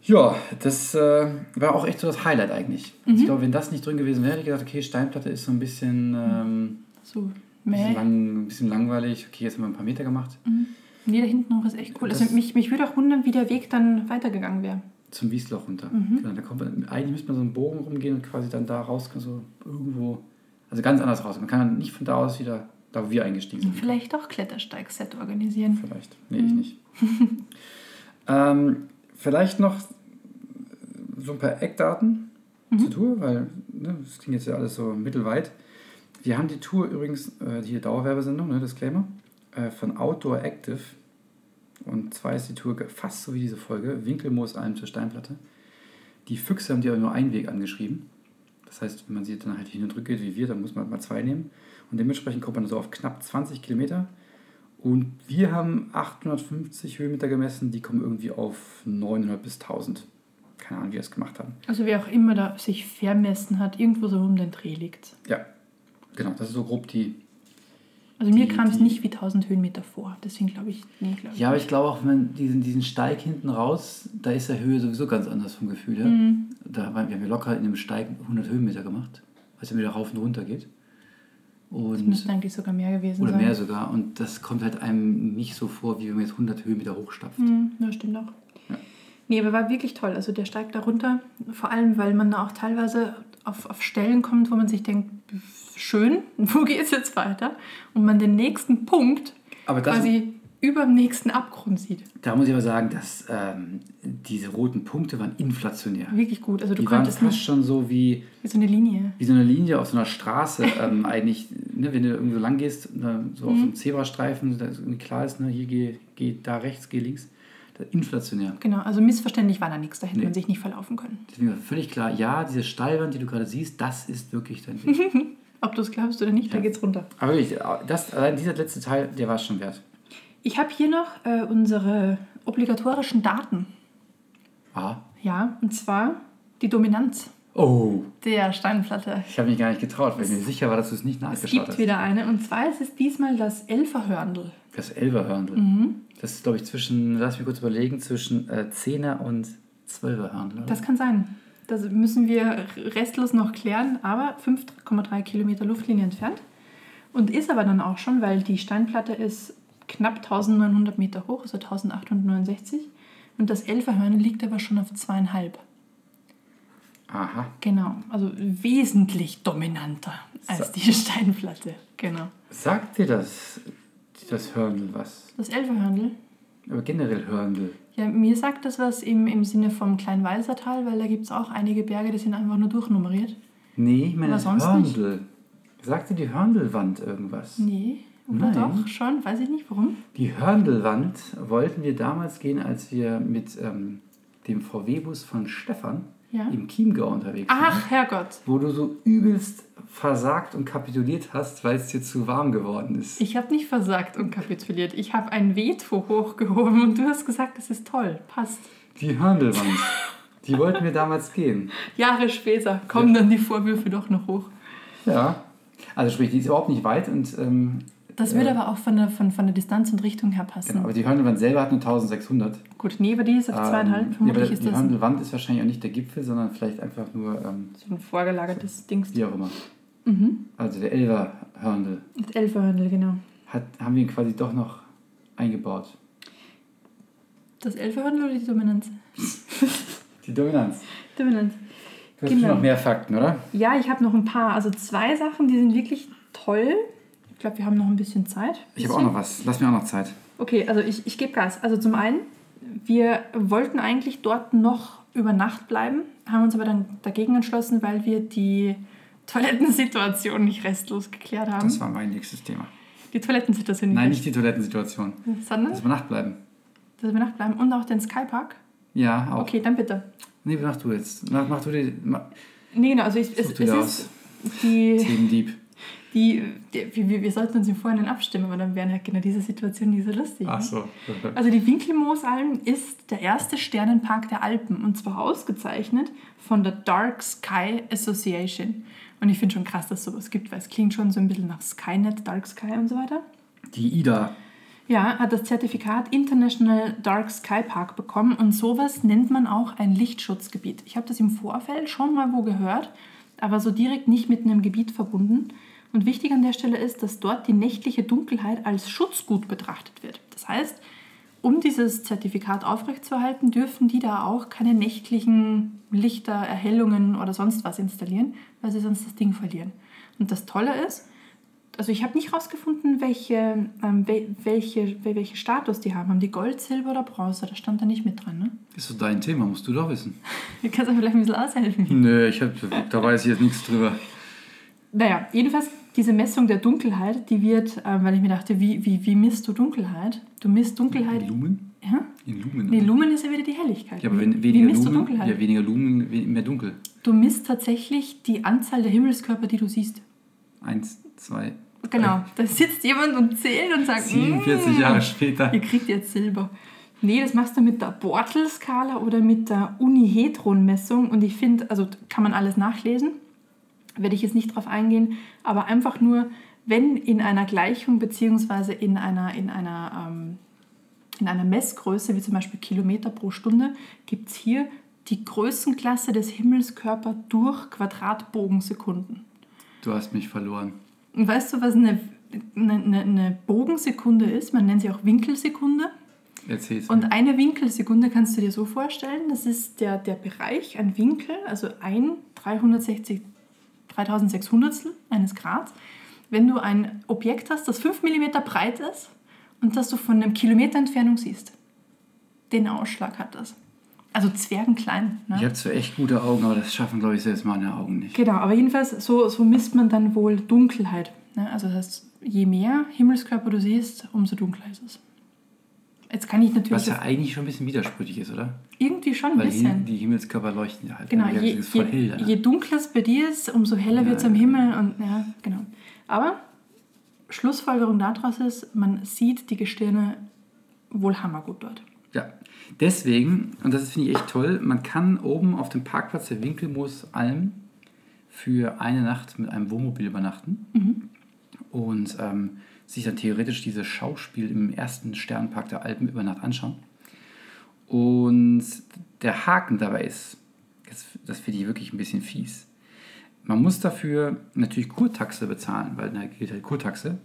Ja, das äh, war auch echt so das Highlight eigentlich. Mhm. Ich glaube, wenn das nicht drin gewesen wäre, hätte ich gedacht, okay, Steinplatte ist so ein bisschen, ähm, so, bisschen, lang, ein bisschen langweilig. Okay, jetzt haben wir ein paar Meter gemacht. Mhm. Nee, da hinten auch ist echt cool. Das also mich, mich würde auch wundern, wie der Weg dann weitergegangen wäre. Zum Wiesloch runter. Mhm. Genau, da kommt man, eigentlich müsste man so einen Bogen rumgehen und quasi dann da raus, so irgendwo, also ganz anders raus. Man kann dann nicht von da aus wieder, da wo wir eingestiegen sind. Vielleicht auch Klettersteig-Set organisieren. Vielleicht. Nee, ich mhm. nicht. ähm, vielleicht noch so ein paar Eckdaten mhm. zur Tour, weil ne, das klingt jetzt ja alles so mittelweit. Wir haben die Tour übrigens, äh, hier Dauerwerbesendung, ne, Disclaimer, äh, von Outdoor Active. Und zwar ist die Tour fast so wie diese Folge, Winkelmoosalm zur Steinplatte. Die Füchse haben die aber nur einen Weg angeschrieben. Das heißt, wenn man sie dann halt hin und rück geht wie wir, dann muss man mal zwei nehmen. Und dementsprechend kommt man so auf knapp 20 Kilometer. Und wir haben 850 Höhenmeter gemessen, die kommen irgendwie auf 900 bis 1000 keine Ahnung, wie wir es gemacht haben. Also wer auch immer da sich vermessen hat, irgendwo so um den Dreh liegt. Ja, genau, das ist so grob die. Also mir kam es nicht wie 1000 Höhenmeter vor, deswegen glaube ich, nee, glaube Ja, aber ich glaube auch, wenn diesen, diesen Steig hinten raus, da ist der Höhe sowieso ganz anders vom Gefühl her. Mhm. Da, wir haben ja locker in dem Steig 100 Höhenmeter gemacht, es ja wieder rauf und runter geht. Und das müsste eigentlich sogar mehr gewesen oder sein. Oder mehr sogar. Und das kommt halt einem nicht so vor, wie wenn man jetzt 100 Höhenmeter hochstapft. Mhm, ja, stimmt auch. Nee, aber war wirklich toll. Also der steigt da runter, vor allem, weil man da auch teilweise auf, auf Stellen kommt, wo man sich denkt, schön, wo geht es jetzt weiter? Und man den nächsten Punkt quasi über dem nächsten Abgrund sieht. Da muss ich aber sagen, dass ähm, diese roten Punkte waren inflationär. Wirklich gut. Also du Die konntest waren fast nicht schon so wie, wie so eine Linie. Wie so eine Linie auf so einer Straße ähm, eigentlich, ne, wenn du irgendwo lang gehst, ne, so mhm. auf so einem Zebrastreifen, da klar ist, ne, hier geh, geh da rechts, geh links inflationär. Genau, also missverständlich war da nichts, da hätte nee. man sich nicht verlaufen können. Deswegen war völlig klar, ja, diese Steilwand, die du gerade siehst, das ist wirklich dein Weg. Ob du es glaubst oder nicht, ja. da geht's runter. Aber wirklich, das, allein dieser letzte Teil, der war es schon wert. Ich habe hier noch äh, unsere obligatorischen Daten. Ah. Ja, und zwar die Dominanz. Oh. Der Steinplatte. Ich habe mich gar nicht getraut, weil ich mir sicher war, dass du es nicht nachgeschaut hast. Es gibt wieder eine, und zwar ist es diesmal das Elferhörndl. Das Elferhörndl. Mhm. Das ist, glaube ich, zwischen, lass mich kurz überlegen, zwischen äh, 10er und 12er Hörndl. Das kann sein. Das müssen wir restlos noch klären, aber 5,3 Kilometer Luftlinie entfernt. Und ist aber dann auch schon, weil die Steinplatte ist knapp 1900 Meter hoch, also 1869. Und das Elferhörnl liegt aber schon auf zweieinhalb. Aha. Genau, also wesentlich dominanter als So. die Steinplatte. Genau. Sagt dir das, das Hörndl was? Das Elferhörndl. Aber generell Hörndl. Ja, mir sagt das was im, im Sinne vom Kleinwalsertal, weil da gibt es auch einige Berge, die sind einfach nur durchnummeriert. Nee, ich meine nicht? Hörndl. Sagt dir die Hörndlwand irgendwas? Nee, oder Nein. doch? Schon? Weiß ich nicht, warum. Die Hörndlwand wollten wir damals gehen, als wir mit ähm, dem VW-Bus von Stefan Ja. im Chiemgau unterwegs waren. Ach, Herrgott. Wo du so übelst versagt und kapituliert hast, weil es dir zu warm geworden ist. Ich habe nicht versagt und kapituliert. Ich habe ein Veto hochgehoben und du hast gesagt, es ist toll. Passt. Die Hörndlwand. die wollten wir damals gehen. Jahre später kommen dann die Vorwürfe doch noch hoch. Ja. Also sprich, die ist überhaupt nicht weit und ähm, Das würde aber auch von der, von, von der Distanz und Richtung her passen. genau, aber die Hörndlwand selber hat nur 1600. Gut, nee, aber die ist auf zweieinhalb. Ähm, ja, aber Vermutlich ist die das ist wahrscheinlich auch nicht der Gipfel, sondern vielleicht einfach nur, ähm, so ein vorgelagertes Dings. wie auch immer. Mhm. Also der Elver Hörndl Das Elferhörndl, genau. hat, haben wir ihn quasi doch noch eingebaut. Das Elferhörndl oder die Dominanz? Die Dominanz. Dominanz. Du hast Genau. noch mehr Fakten, oder? Ja, ich habe noch ein paar. Also zwei Sachen, die sind wirklich toll. Ich glaube, wir haben noch ein bisschen Zeit. Ich habe auch noch was. Lass mir auch noch Zeit. Okay, also ich, ich gebe Gas. Also zum einen, wir wollten eigentlich dort noch über Nacht bleiben, haben uns aber dann dagegen entschlossen, weil wir die Toilettensituation nicht restlos geklärt haben. Das war mein nächstes Thema. die Toilettensituation Nein, nicht die Toilettensituation. sondern Dass wir Nacht bleiben. dass wir Nacht bleiben und auch den Skypark. Ja, auch. Okay, dann bitte. Nee, mach du jetzt. Mach, mach du die. Ma, Nee, genau, also ich, es, es ist aus. die, Themendieb. Die, die wir, wir sollten uns im Vorhinein abstimmen, aber dann wären halt genau diese Situationen nicht so lustig. Ach ne? so. Also die Winkelmoosalm ist der erste Sternenpark der Alpen und zwar ausgezeichnet von der Dark Sky Association. Und ich finde schon krass, dass es sowas gibt, weil es klingt schon so ein bisschen nach Skynet, Dark Sky und so weiter. Die Ida. Ja, hat das Zertifikat International Dark Sky Park bekommen und sowas nennt man auch ein Lichtschutzgebiet. Ich habe das im Vorfeld schon mal wo gehört, aber so direkt nicht mit einem Gebiet verbunden. Und wichtig an der Stelle ist, dass dort die nächtliche Dunkelheit als Schutzgut betrachtet wird. Das heißt, um dieses Zertifikat aufrechtzuerhalten, dürfen die da auch keine nächtlichen Lichter, Erhellungen oder sonst was installieren, weil sie sonst das Ding verlieren. Und das Tolle ist, also ich habe nicht rausgefunden, welche, ähm, wel- welche, wel- welche Status die haben. Haben die Gold, Silber oder Bronze? Das stand da nicht mit dran, ne? Ist so dein Thema, musst du doch wissen. Du kannst mir vielleicht ein bisschen aushelfen. Nö, ich hab, da weiß ich jetzt nichts drüber. Naja, jedenfalls diese Messung der Dunkelheit, die wird, ähm, weil ich mir dachte, wie, wie, wie misst du Dunkelheit? Du misst Dunkelheit. In Lumen? Ja? In Lumen. Nee, oder? Lumen ist ja wieder die Helligkeit. ja, aber wenn, wie weniger misst du Lumen, Dunkelheit? ja, weniger Lumen, mehr dunkel. Du misst tatsächlich die Anzahl der Himmelskörper, die du siehst. Eins, zwei, Genau, da sitzt jemand und zählt und sagt, 47 "Mm, Jahre später. Ihr kriegt jetzt Silber. Nee, das machst du mit der Bortle-Skala oder mit der Unihedron-Messung. Und ich finde, also kann man alles nachlesen, werde ich jetzt nicht drauf eingehen, aber einfach nur, wenn in einer Gleichung beziehungsweise in einer, in einer, ähm, in einer Messgröße, wie zum Beispiel Kilometer pro Stunde, gibt es hier die Größenklasse des Himmelskörpers durch Quadratbogensekunden. Du hast mich verloren. Und weißt du, was eine, eine, eine- Bogensekunde ist? Man nennt sie auch Winkelsekunde. Erzähl's Und mir. eine Winkelsekunde kannst du dir so vorstellen, das ist der, der Bereich, ein Winkel, also ein 360, 3600 eines Grads. Wenn du ein Objekt hast, das 5 mm breit ist und das du von einem Kilometer Entfernung siehst, den Ausschlag hat das. Also zwergenklein. Ne? Ich habe zwar echt gute Augen, aber das schaffen, glaube ich, selbst meine Augen nicht. Genau, aber jedenfalls, so, so misst man dann wohl Dunkelheit. Ne? Also das heißt, je mehr Himmelskörper du siehst, umso dunkler ist es. Jetzt kann ich natürlich Was ja eigentlich schon ein bisschen widersprüchlich ist, oder? irgendwie schon ein Weil bisschen. die, die Himmelskörper leuchten ja halt. Genau, je, je, hell. je dunkler es bei dir ist, umso heller Ja, wird es am ja. Himmel. Und, ja, genau. Aber Schlussfolgerung daraus ist, man sieht die Gestirne wohl hammergut dort. Ja, deswegen, und das finde ich echt toll, man kann oben auf dem Parkplatz der Winkelmoosalm für eine Nacht mit einem Wohnmobil übernachten und ähm, sich dann theoretisch dieses Schauspiel im ersten Sternpark der Alpen über Nacht anschauen. Und der Haken dabei ist, das, finde ich wirklich ein bisschen fies. Man muss dafür natürlich Kurtaxe bezahlen, weil da gilt halt Kurtaxe.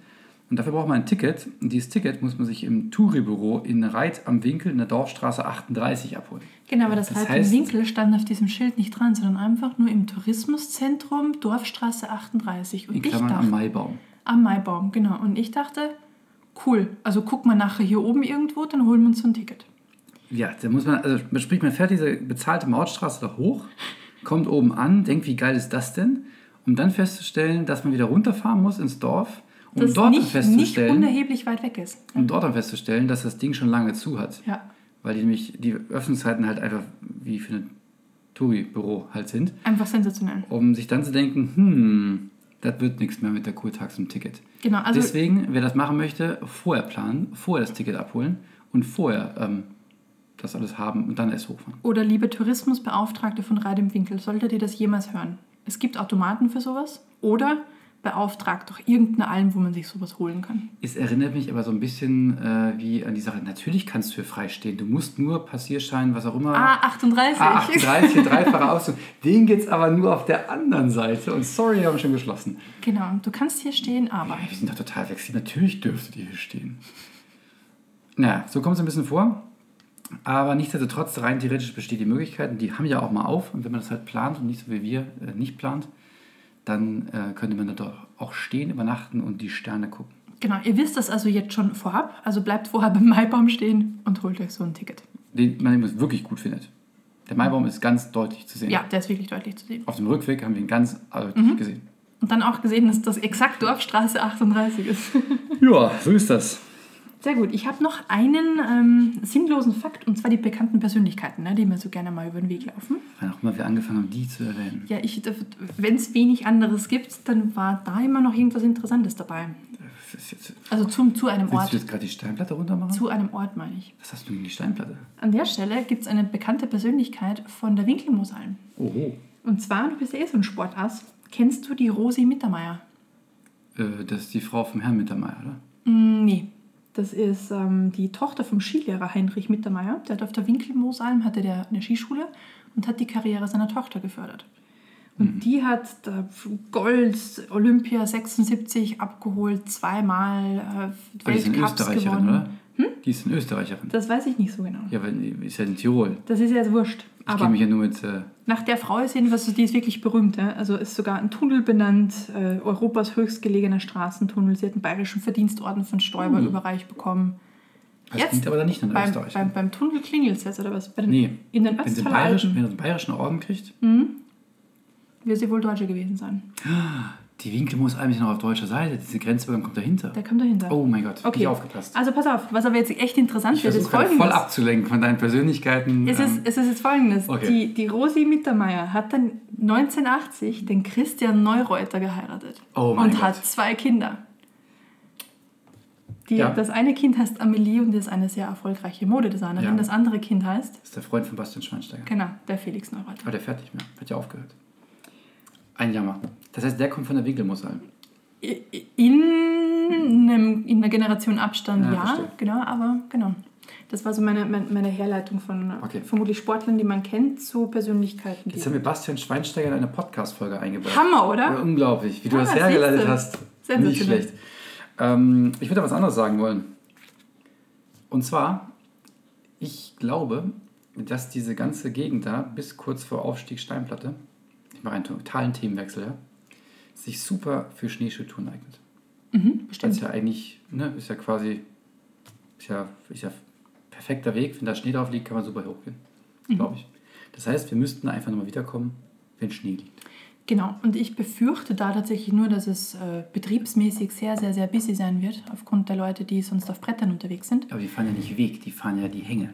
Und dafür braucht man ein Ticket. Und dieses Ticket muss man sich im Touri-Büro in Reit am Winkel in der Dorfstraße 38 abholen. Genau, aber das, Das Reit heißt- im Winkel stand auf diesem Schild nicht dran, sondern einfach nur im Tourismuszentrum Dorfstraße 38. Und In ich Klammern am dachte, Maibaum. Am Maibaum, genau. Und ich dachte, cool, also guck mal nachher hier oben irgendwo, dann holen wir uns so ein Ticket. Ja, da muss man, also sprich, man fährt diese bezahlte Mautstraße da hoch, kommt oben an, denkt, wie geil ist das denn? Um dann festzustellen, dass man wieder runterfahren muss ins Dorf, um Das dort nicht, nicht festzustellen, unerheblich weit weg ist. um dort dann festzustellen, dass das Ding schon lange zu hat. Ja, Weil die nämlich die Öffnungszeiten halt einfach wie für ein Touri-Büro halt sind, einfach sensationell. um sich dann zu denken, hm, das wird nichts mehr mit der Kurtax und Ticket. Genau, also Deswegen, wer das machen möchte, vorher planen, vorher das Ticket abholen und vorher ähm, das alles haben und dann erst hochfahren. Oder liebe Tourismusbeauftragte von Reit im Winkel, solltet ihr das jemals hören? Es gibt Automaten für sowas oder beauftragt doch irgendeine Alm, wo man sich sowas holen kann. Es erinnert mich aber so ein bisschen äh, wie an die Sache, natürlich kannst du hier freistehen. Du musst nur Passierschein, was auch immer. A38. A38, hier dreifache Ausdruck. Den geht's aber nur auf der anderen Seite. Und sorry, wir haben schon geschlossen. Genau, du kannst hier stehen, aber. Wir sind doch total flexibel. Natürlich dürftet ihr hier stehen. Naja, so kommt es ein bisschen vor. Aber nichtsdestotrotz, rein theoretisch besteht die Möglichkeit, und die haben ja auch mal auf. Und wenn man das halt plant und nicht so wie wir äh, nicht plant, dann äh, könnte man da doch auch stehen, übernachten und die Sterne gucken. Genau, ihr wisst das also jetzt schon vorab. Also bleibt vorher beim Maibaum stehen und holt euch so ein Ticket. Den man übrigens wirklich gut findet. Der Maibaum ist ganz deutlich zu sehen. Ja, der ist wirklich deutlich zu sehen. Auf dem Rückweg haben wir ihn ganz deutlich gesehen. Und dann auch gesehen, dass das exakt Dorfstraße 38 ist. Ja, so ist das. Sehr gut. Ich habe noch einen ähm, sinnlosen Fakt, und zwar die bekannten Persönlichkeiten, ne, die mir so gerne mal über den Weg laufen. Wann auch immer wir angefangen haben, die zu erwähnen. Ja, wenn es wenig anderes gibt, dann war da immer noch irgendwas Interessantes dabei. Jetzt, Also zum, zu einem willst du Ort. jetzt gerade die Steinplatte runter machen? Zu einem Ort, meine ich. Was hast du gegen die Steinplatte? An der Stelle gibt es eine bekannte Persönlichkeit von der Winkelmoosalm. Oho. Und zwar, du bist ja eh so ein Sportass, kennst du die Rosi Mittermeier? Äh, das ist die Frau vom Herrn Mittermeier, oder? Mm, nee. Das ist ähm, die Tochter vom Skilehrer Heinrich Mittermeier. Der hat auf der Winkelmoosalm hatte der eine Skischule und hat die Karriere seiner Tochter gefördert. Und die hat da Gold, Olympia 76 abgeholt, zweimal äh, Weltcups gewonnen. oder? Die ist eine Österreicherin. Das weiß ich nicht so genau. Ja, weil die ist ja in Tirol. Das ist ja jetzt wurscht. Ich Aber mich ja nur mit. Äh, nach der Frau ist jedenfalls, die ist wirklich berühmt. Ja? Also ist sogar ein Tunnel benannt, äh, Europas höchstgelegener Straßentunnel. Sie hat einen bayerischen Verdienstorden von Stoiber überreicht bekommen. das Jetzt klingt aber dann nicht an Beim, Österreich. beim, beim Tunnel klingelt es jetzt, oder was? Bei den, Nee. In den wenn sie, bayerischen, wenn sie einen bayerischen Orden kriegt, wird sie wohl Deutsche gewesen sein. die Winkelmoos-Alm ist ja noch auf deutscher Seite. Diese Grenzübergang kommt dahinter. Der kommt dahinter. Oh mein Gott, Okay. nicht aufgepasst. Also pass auf, was aber jetzt echt interessant Ich wird, ist folgendes. voll abzulenken von deinen Persönlichkeiten. Es ist, ähm, es ist jetzt folgendes. Okay. Die, die Rosi Mittermeier hat dann 1980 den Christian Neureuter geheiratet. Oh mein und Gott. hat zwei Kinder. Die, Ja. Das eine Kind heißt Amelie und ist eine sehr erfolgreiche Modedesignerin. Ja. Das andere Kind heißt, das ist der Freund von Bastian Schweinsteiger. genau, der Felix Neureuter. Aber der fährt nicht mehr. Hat ja aufgehört. Ein Jammer. Das heißt, der kommt von der Winkelmoos-Alm. In, einem, in einer Generation Abstand, Ja, ja, genau, aber genau. Das war so meine, meine, Herleitung von Okay. vermutlich Sportlern, die man kennt, zu Persönlichkeiten. Jetzt haben wir Bastian Schweinsteiger in eine Podcast-Folge eingebaut. Hammer, oder? Ja, unglaublich, wie du Ah, das hergeleitet siehste. hast. Sensationell. Nicht schlecht. Ähm, ich würde was anderes sagen wollen. Und zwar, ich glaube, dass diese ganze Gegend da bis kurz vor Aufstieg Steinplatte, mache einen totalen Themenwechsel, ja, sich super für Schneeschuhtouren eignet. Mhm, Das ist ja eigentlich, ne, ist ja quasi, ist ja, ist ja perfekter Weg. Wenn da Schnee drauf liegt, kann man super hochgehen, Mhm. glaube ich. Das heißt, wir müssten einfach nochmal wiederkommen, wenn Schnee liegt. Genau, und ich befürchte da tatsächlich nur, dass es äh, betriebsmäßig sehr, sehr, sehr busy sein wird, aufgrund der Leute, die sonst auf Brettern unterwegs sind. Aber die fahren ja nicht Weg, die fahren ja die Hänge.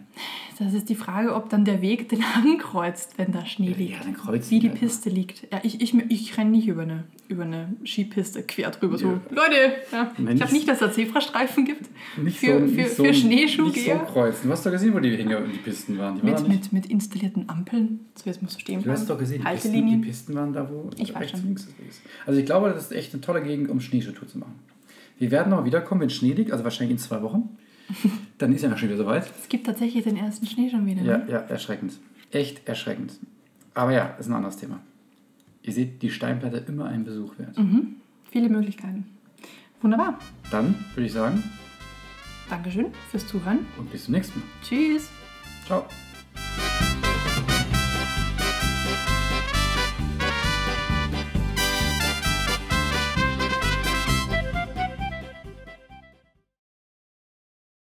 Das ist die Frage, ob dann der Weg den ankreuzt, wenn da Schnee Ja, liegt. ja, dann kreuzen Wie die die Piste liegt. Ja, ich, ich, ich renne nicht über eine, über eine Skipiste quer drüber. So, Ja. Leute, ja, ich glaube ich- nicht, dass da Zebrastreifen gibt. Nicht für, so, für, nicht so, für Nicht so Schneeschuhgeher. kreuzen. Du hast doch gesehen, wo die Hänge und die Pisten waren. Die waren Mit, mit, mit installierten Ampeln. So jetzt musst du stehen Du hast doch gesehen, die Pisten, die. Pisten waren da, wo Ich rechts schon. links ist. Also ich glaube, das ist echt eine tolle Gegend, um Schneeschuhtour zu machen. Wir werden noch wiederkommen, wenn Schnee liegt, also wahrscheinlich in zwei Wochen. Dann ist ja noch schon wieder soweit. Es gibt tatsächlich den ersten Schnee schon wieder. Ja, Ne? ja, erschreckend. Echt erschreckend. Aber ja, ist ein anderes Thema. Ihr seht, die Steinplatte immer ein Besuch wert. Mhm. Viele Möglichkeiten. Wunderbar. Dann würde ich sagen, Dankeschön fürs Zuhören. und bis zum nächsten Mal. Tschüss. Ciao.